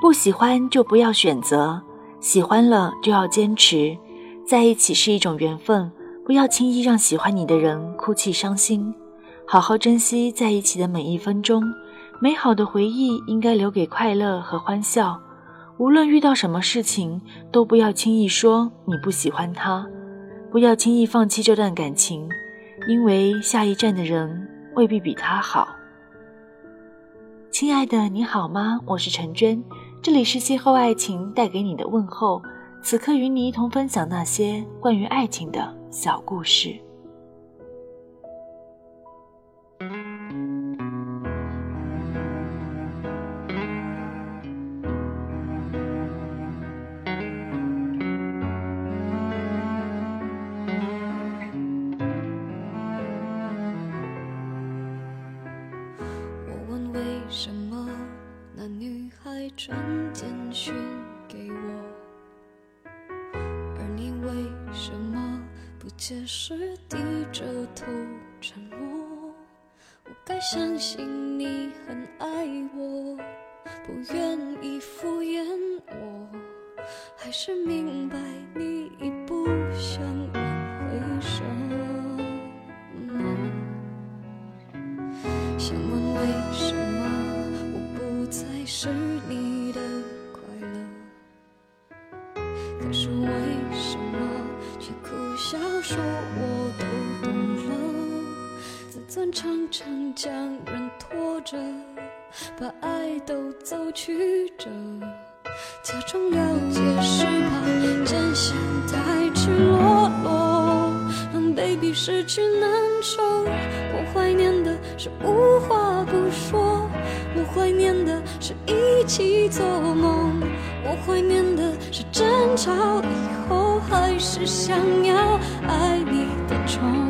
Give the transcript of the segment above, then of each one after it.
不喜欢就不要选择，喜欢了就要坚持。在一起是一种缘分，不要轻易让喜欢你的人哭泣伤心。好好珍惜在一起的每一分钟，美好的回忆应该留给快乐和欢笑。无论遇到什么事情，都不要轻易说你不喜欢他，不要轻易放弃这段感情，因为下一站的人未必比他好。亲爱的，你好吗？我是陈娟。这里是邂逅爱情带给你的问候，此刻与你一同分享那些关于爱情的小故事。沉默？我该相信你很爱我，不愿意敷衍我，还是明白你已不想挽回什么？想问为什么我不再是你？常常将人拖着，把爱都走曲折，假装了解是怕真相太赤裸裸，让 baby 失去难受。我怀念的是无话不说，我怀念的是一起做梦，我怀念的是争吵以后还是想要爱你的冲动。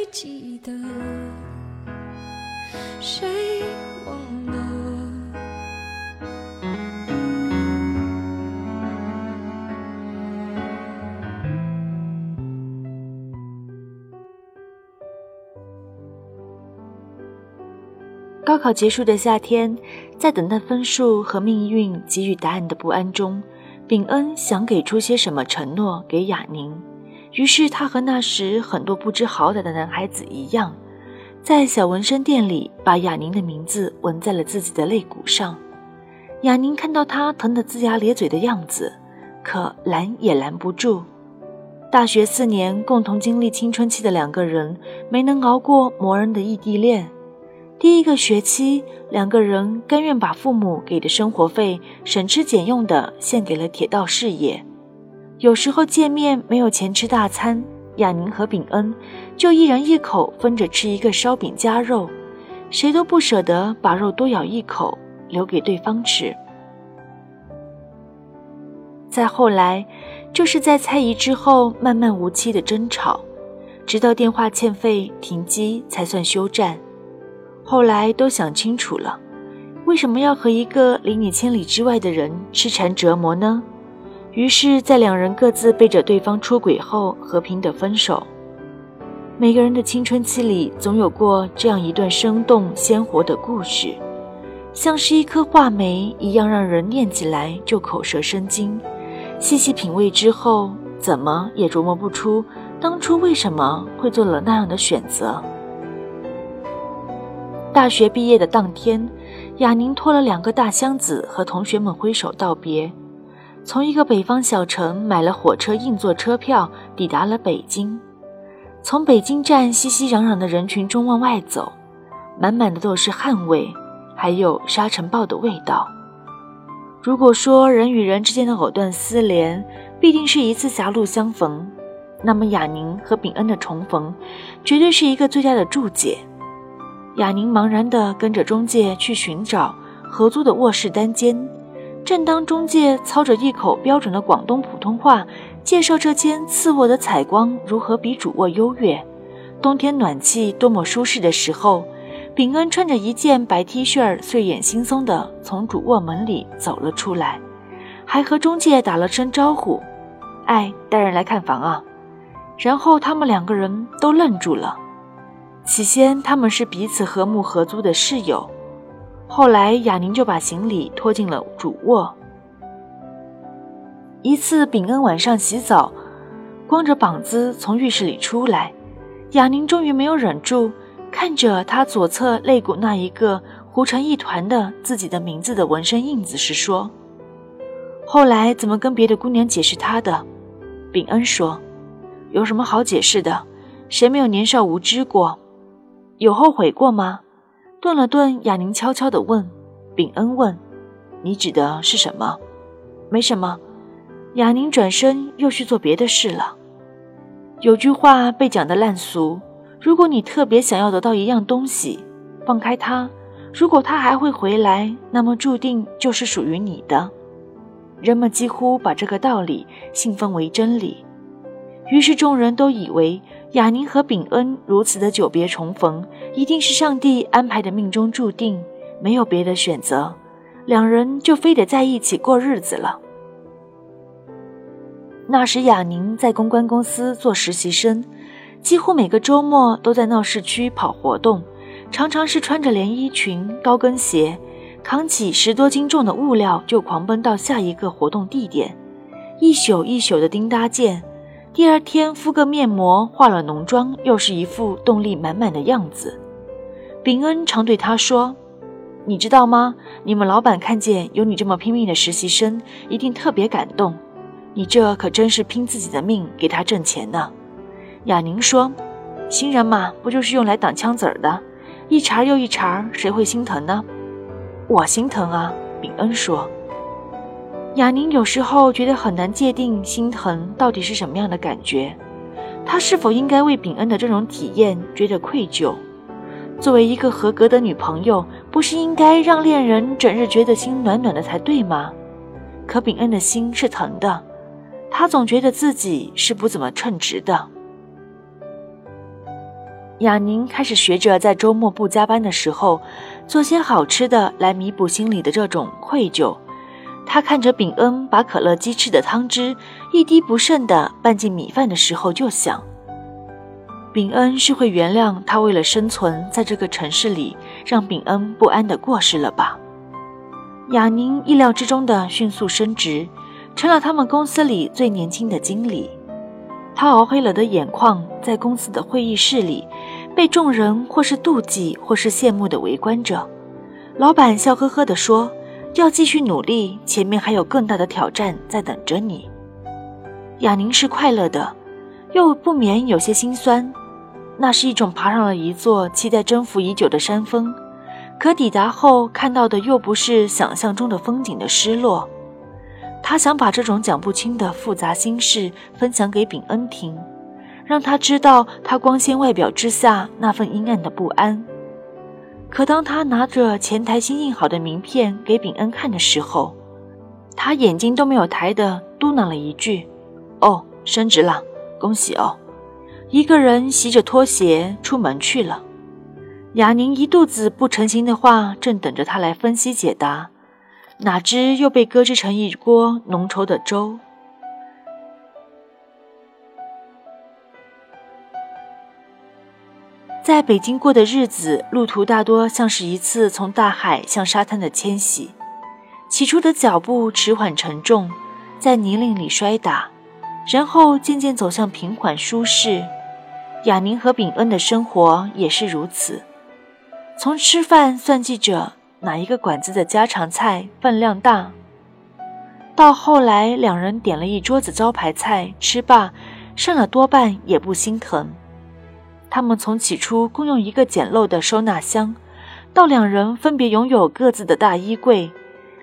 高考结束的夏天，在等待分数和命运给予答案的不安中，秉恩想给出些什么承诺给雅宁。于是他和那时很多不知好歹的男孩子一样，在小纹身店里把雅宁的名字纹在了自己的肋骨上。雅宁看到他疼得龇牙咧嘴的样子，可拦也拦不住。大学四年共同经历青春期的两个人，没能熬过磨人的异地恋。第一个学期，两个人甘愿把父母给的生活费省吃俭用的献给了铁道事业。有时候见面没有钱吃大餐，亚宁和秉恩就一人一口分着吃一个烧饼夹肉，谁都不舍得把肉多咬一口留给对方吃。再后来，就是在猜疑之后漫漫无期的争吵，直到电话欠费停机才算休战。后来都想清楚了，为什么要和一个离你千里之外的人痴缠折磨呢？于是，在两人各自背着对方出轨后，和平的分手。每个人的青春期里，总有过这样一段生动鲜活的故事，像是一颗话梅一样，让人念起来就口舌生津。细细品味之后，怎么也琢磨不出当初为什么会做了那样的选择。大学毕业的当天，雅宁拖了两个大箱子和同学们挥手道别，从一个北方小城买了火车硬座车票，抵达了北京。从北京站熙熙攘攘的人群中往外走，满满的都是汗味，还有沙尘暴的味道。如果说人与人之间的藕断丝连必定是一次狭路相逢，那么雅宁和秉恩的重逢，绝对是一个最佳的注解。雅宁茫然地跟着中介去寻找合租的卧室单间。正当中介操着一口标准的广东普通话介绍这间次卧的采光如何比主卧优越，冬天暖气多么舒适的时候，秉恩穿着一件白 T 恤，睡眼惺忪地从主卧门里走了出来，还和中介打了声招呼：“哎，带人来看房啊。”然后他们两个人都愣住了。起先他们是彼此和睦合租的室友，后来雅宁就把行李拖进了主卧。一次，秉恩晚上洗澡，光着膀子从浴室里出来，雅宁终于没有忍住，看着他左侧肋骨那一个糊成一团的自己的名字的纹身印子时说：“后来怎么跟别的姑娘解释他的？”秉恩说：“有什么好解释的？谁没有年少无知过？有后悔过吗？”顿了顿，雅宁悄悄地问：“秉恩问，你指的是什么？没什么。”雅宁转身又去做别的事了。有句话被讲的烂俗：如果你特别想要得到一样东西，放开它，如果它还会回来，那么注定就是属于你的。人们几乎把这个道理信奉为真理，于是众人都以为雅宁和秉恩如此的久别重逢，一定是上帝安排的命中注定，没有别的选择，两人就非得在一起过日子了。那时，雅宁在公关公司做实习生，几乎每个周末都在闹市区跑活动，常常是穿着连衣裙、高跟鞋，扛起十多斤重的物料就狂奔到下一个活动地点，一宿一宿的盯搭建。第二天敷个面膜、化了浓妆，又是一副动力满满的样子。秉恩常对他说：“你知道吗？你们老板看见有你这么拼命的实习生，一定特别感动。”你这可真是拼自己的命给他挣钱呢，雅宁说：“新人嘛，不就是用来挡枪子儿的？一茬又一茬，谁会心疼呢？”我心疼啊，秉恩说。雅宁有时候觉得很难界定心疼到底是什么样的感觉，她是否应该为秉恩的这种体验觉得愧疚？作为一个合格的女朋友，不是应该让恋人整日觉得心暖暖的才对吗？可秉恩的心是疼的。他总觉得自己是不怎么称职的。雅宁开始学着在周末不加班的时候，做些好吃的来弥补心里的这种愧疚。他看着秉恩把可乐鸡翅的汤汁一滴不剩的拌进米饭的时候，就想：秉恩是会原谅他为了生存在这个城市里让秉恩不安的过失了吧？雅宁意料之中的迅速升职。成了他们公司里最年轻的经理，他熬黑了的眼眶在公司的会议室里，被众人或是妒忌或是羡慕的围观着。老板笑呵呵地说：“要继续努力，前面还有更大的挑战在等着你。”雅宁是快乐的，又不免有些心酸。那是一种爬上了一座期待征服已久的山峰，可抵达后看到的又不是想象中的风景的失落。他想把这种讲不清的复杂心事分享给秉恩听，让他知道他光鲜外表之下那份阴暗的不安。可当他拿着前台新印好的名片给秉恩看的时候，他眼睛都没有抬的嘟囔了一句：“哦，升职了，恭喜哦！”一个人洗着拖鞋出门去了。雅宁一肚子不成形的话，正等着他来分析解答。哪知又被搁置成一锅浓稠的粥。在北京过的日子，路途大多像是一次从大海向沙滩的迁徙。起初的脚步迟缓沉重，在泥泞里摔打，然后渐渐走向平缓舒适。雅宁和秉恩的生活也是如此，从吃饭算计着。哪一个馆子的家常菜分量大？到后来，两人点了一桌子招牌菜，吃罢，剩了多半也不心疼。他们从起初共用一个简陋的收纳箱，到两人分别拥有各自的大衣柜，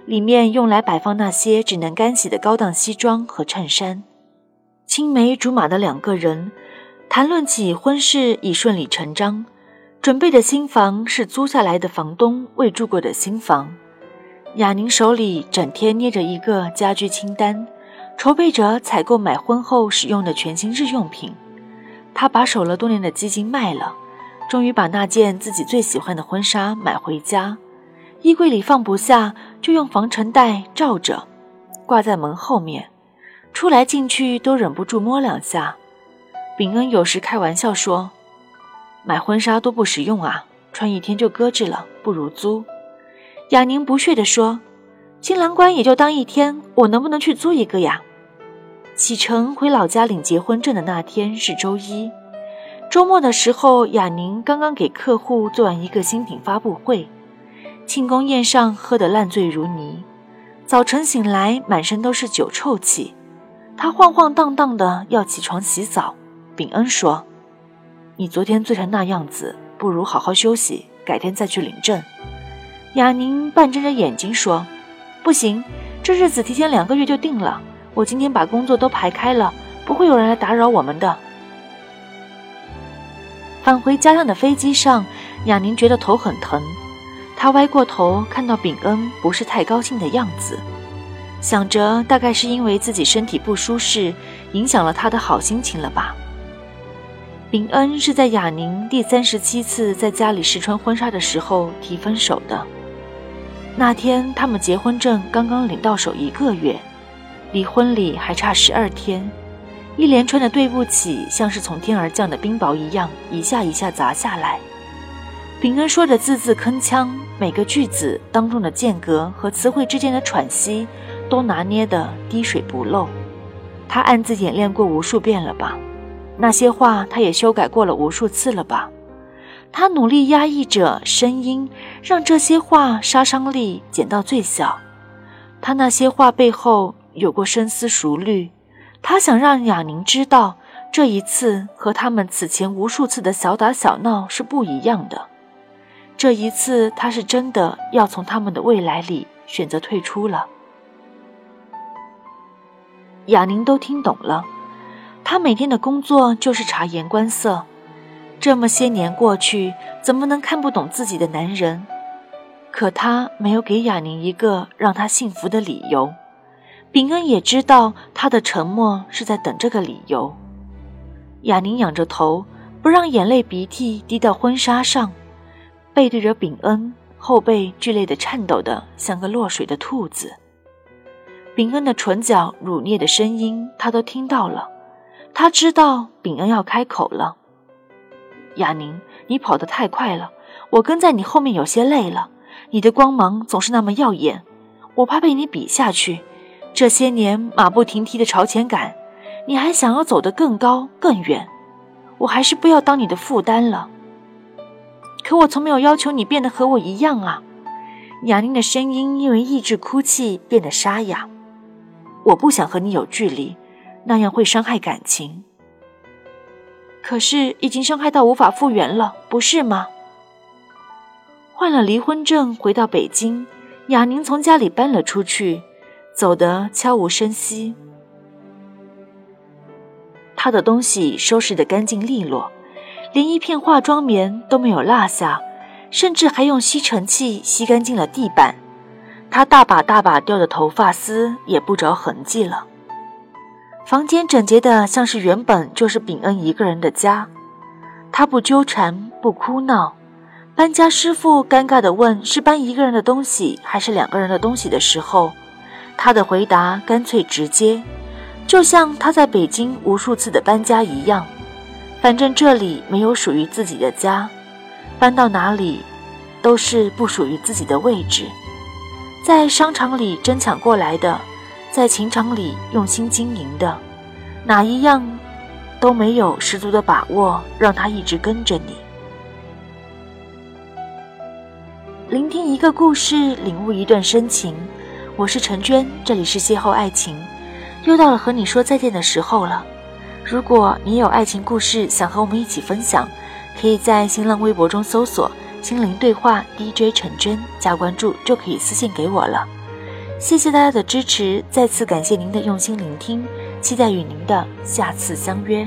里面用来摆放那些只能干洗的高档西装和衬衫。青梅竹马的两个人，谈论起婚事已顺理成章。准备的新房是租下来的房东未住过的新房。雅宁手里整天捏着一个家居清单，筹备着采购买婚后使用的全新日用品。他把守了多年的基金卖了，终于把那件自己最喜欢的婚纱买回家，衣柜里放不下，就用防尘袋罩着，挂在门后面，出来进去都忍不住摸两下。秉恩有时开玩笑说：“买婚纱多不实用啊，穿一天就搁置了，不如租。”雅宁不屑地说：“新郎官也就当一天，我能不能去租一个呀？”启程回老家领结婚证的那天是周一，周末的时候，雅宁刚刚给客户做完一个新品发布会，庆功宴上喝得烂醉如泥，早晨醒来满身都是酒臭气，他晃晃荡荡的要起床洗澡。秉恩说：“你昨天醉成那样子，不如好好休息，改天再去领证。”雅宁半睁着眼睛说：“不行，这日子提前两个月就定了。我今天把工作都排开了，不会有人来打扰我们的。”返回家乡的飞机上，雅宁觉得头很疼，她歪过头看到秉恩不是太高兴的样子，想着大概是因为自己身体不舒适，影响了他的好心情了吧。秉恩是在雅宁第三十七次在家里试穿婚纱的时候提分手的。那天他们结婚证刚刚领到手一个月，离婚礼还差十二天，一连串的对不起像是从天而降的冰雹一样，一下一下砸下来。秉恩说着字字铿锵，每个句子当中的间隔和词汇之间的喘息都拿捏得滴水不漏。他暗自演练过无数遍了吧？那些话，他也修改过了无数次了吧？他努力压抑着声音，让这些话杀伤力减到最小。他那些话背后有过深思熟虑，他想让雅宁知道，这一次和他们此前无数次的小打小闹是不一样的。这一次，他是真的要从他们的未来里选择退出了。雅宁都听懂了。他每天的工作就是察言观色，这么些年过去，怎么能看不懂自己的男人？可他没有给雅宁一个让他幸福的理由。秉恩也知道他的沉默是在等这个理由。雅宁仰着头，不让眼泪鼻涕滴到婚纱上，背对着秉恩，后背剧烈的颤抖的像个落水的兔子。秉恩的唇角乳啮的声音，他都听到了。他知道秉恩要开口了。雅宁，你跑得太快了，我跟在你后面有些累了。你的光芒总是那么耀眼，我怕被你比下去。这些年马不停蹄的朝前赶，你还想要走得更高更远，我还是不要当你的负担了。可我从没有要求你变得和我一样啊。雅宁的声音因为抑制哭泣变得沙哑。我不想和你有距离。那样会伤害感情，可是已经伤害到无法复原了，不是吗？换了离婚证，回到北京，雅宁从家里搬了出去，走得悄无声息。他的东西收拾得干净利落，连一片化妆棉都没有落下，甚至还用吸尘器吸干净了地板。他大把大把掉的头发丝也不着痕迹了。房间整洁的像是原本就是秉恩一个人的家，他不纠缠不哭闹。搬家师傅尴尬地问：“是搬一个人的东西还是两个人的东西？”的时候，他的回答干脆直接，就像他在北京无数次的搬家一样。反正这里没有属于自己的家，搬到哪里都是不属于自己的位置，在商场里争抢过来的。在情场里用心经营的，哪一样都没有十足的把握，让他一直跟着你。聆听一个故事，领悟一段深情。我是陈娟，这里是邂逅爱情。又到了和你说再见的时候了。如果你有爱情故事想和我们一起分享，可以在新浪微博中搜索“心灵对话 DJ 陈娟”加关注，就可以私信给我了。谢谢大家的支持，再次感谢您的用心聆听，期待与您的下次相约。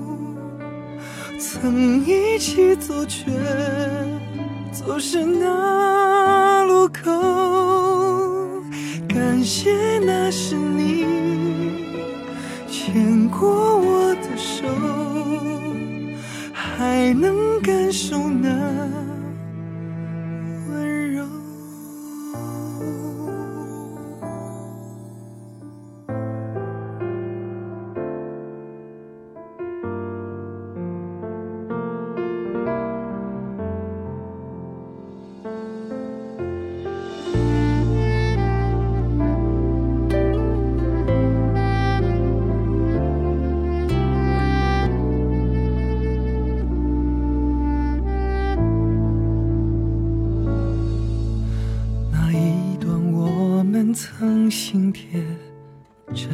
曾一起走却走失那路口。感谢那是你牵过我的手，还能感受那。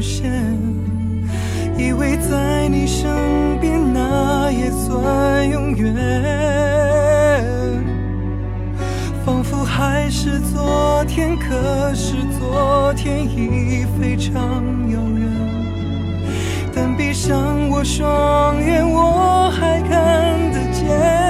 伏线。以为在你身边，那也算永远。仿佛还是昨天，可是昨天已非常遥远。但闭上我双眼，我还看得见。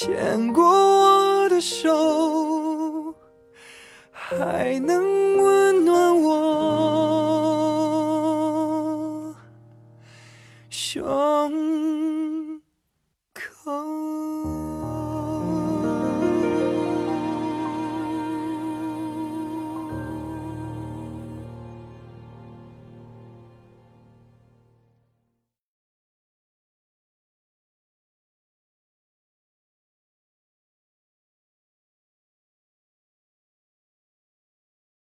牵过我的手还能温暖我。胸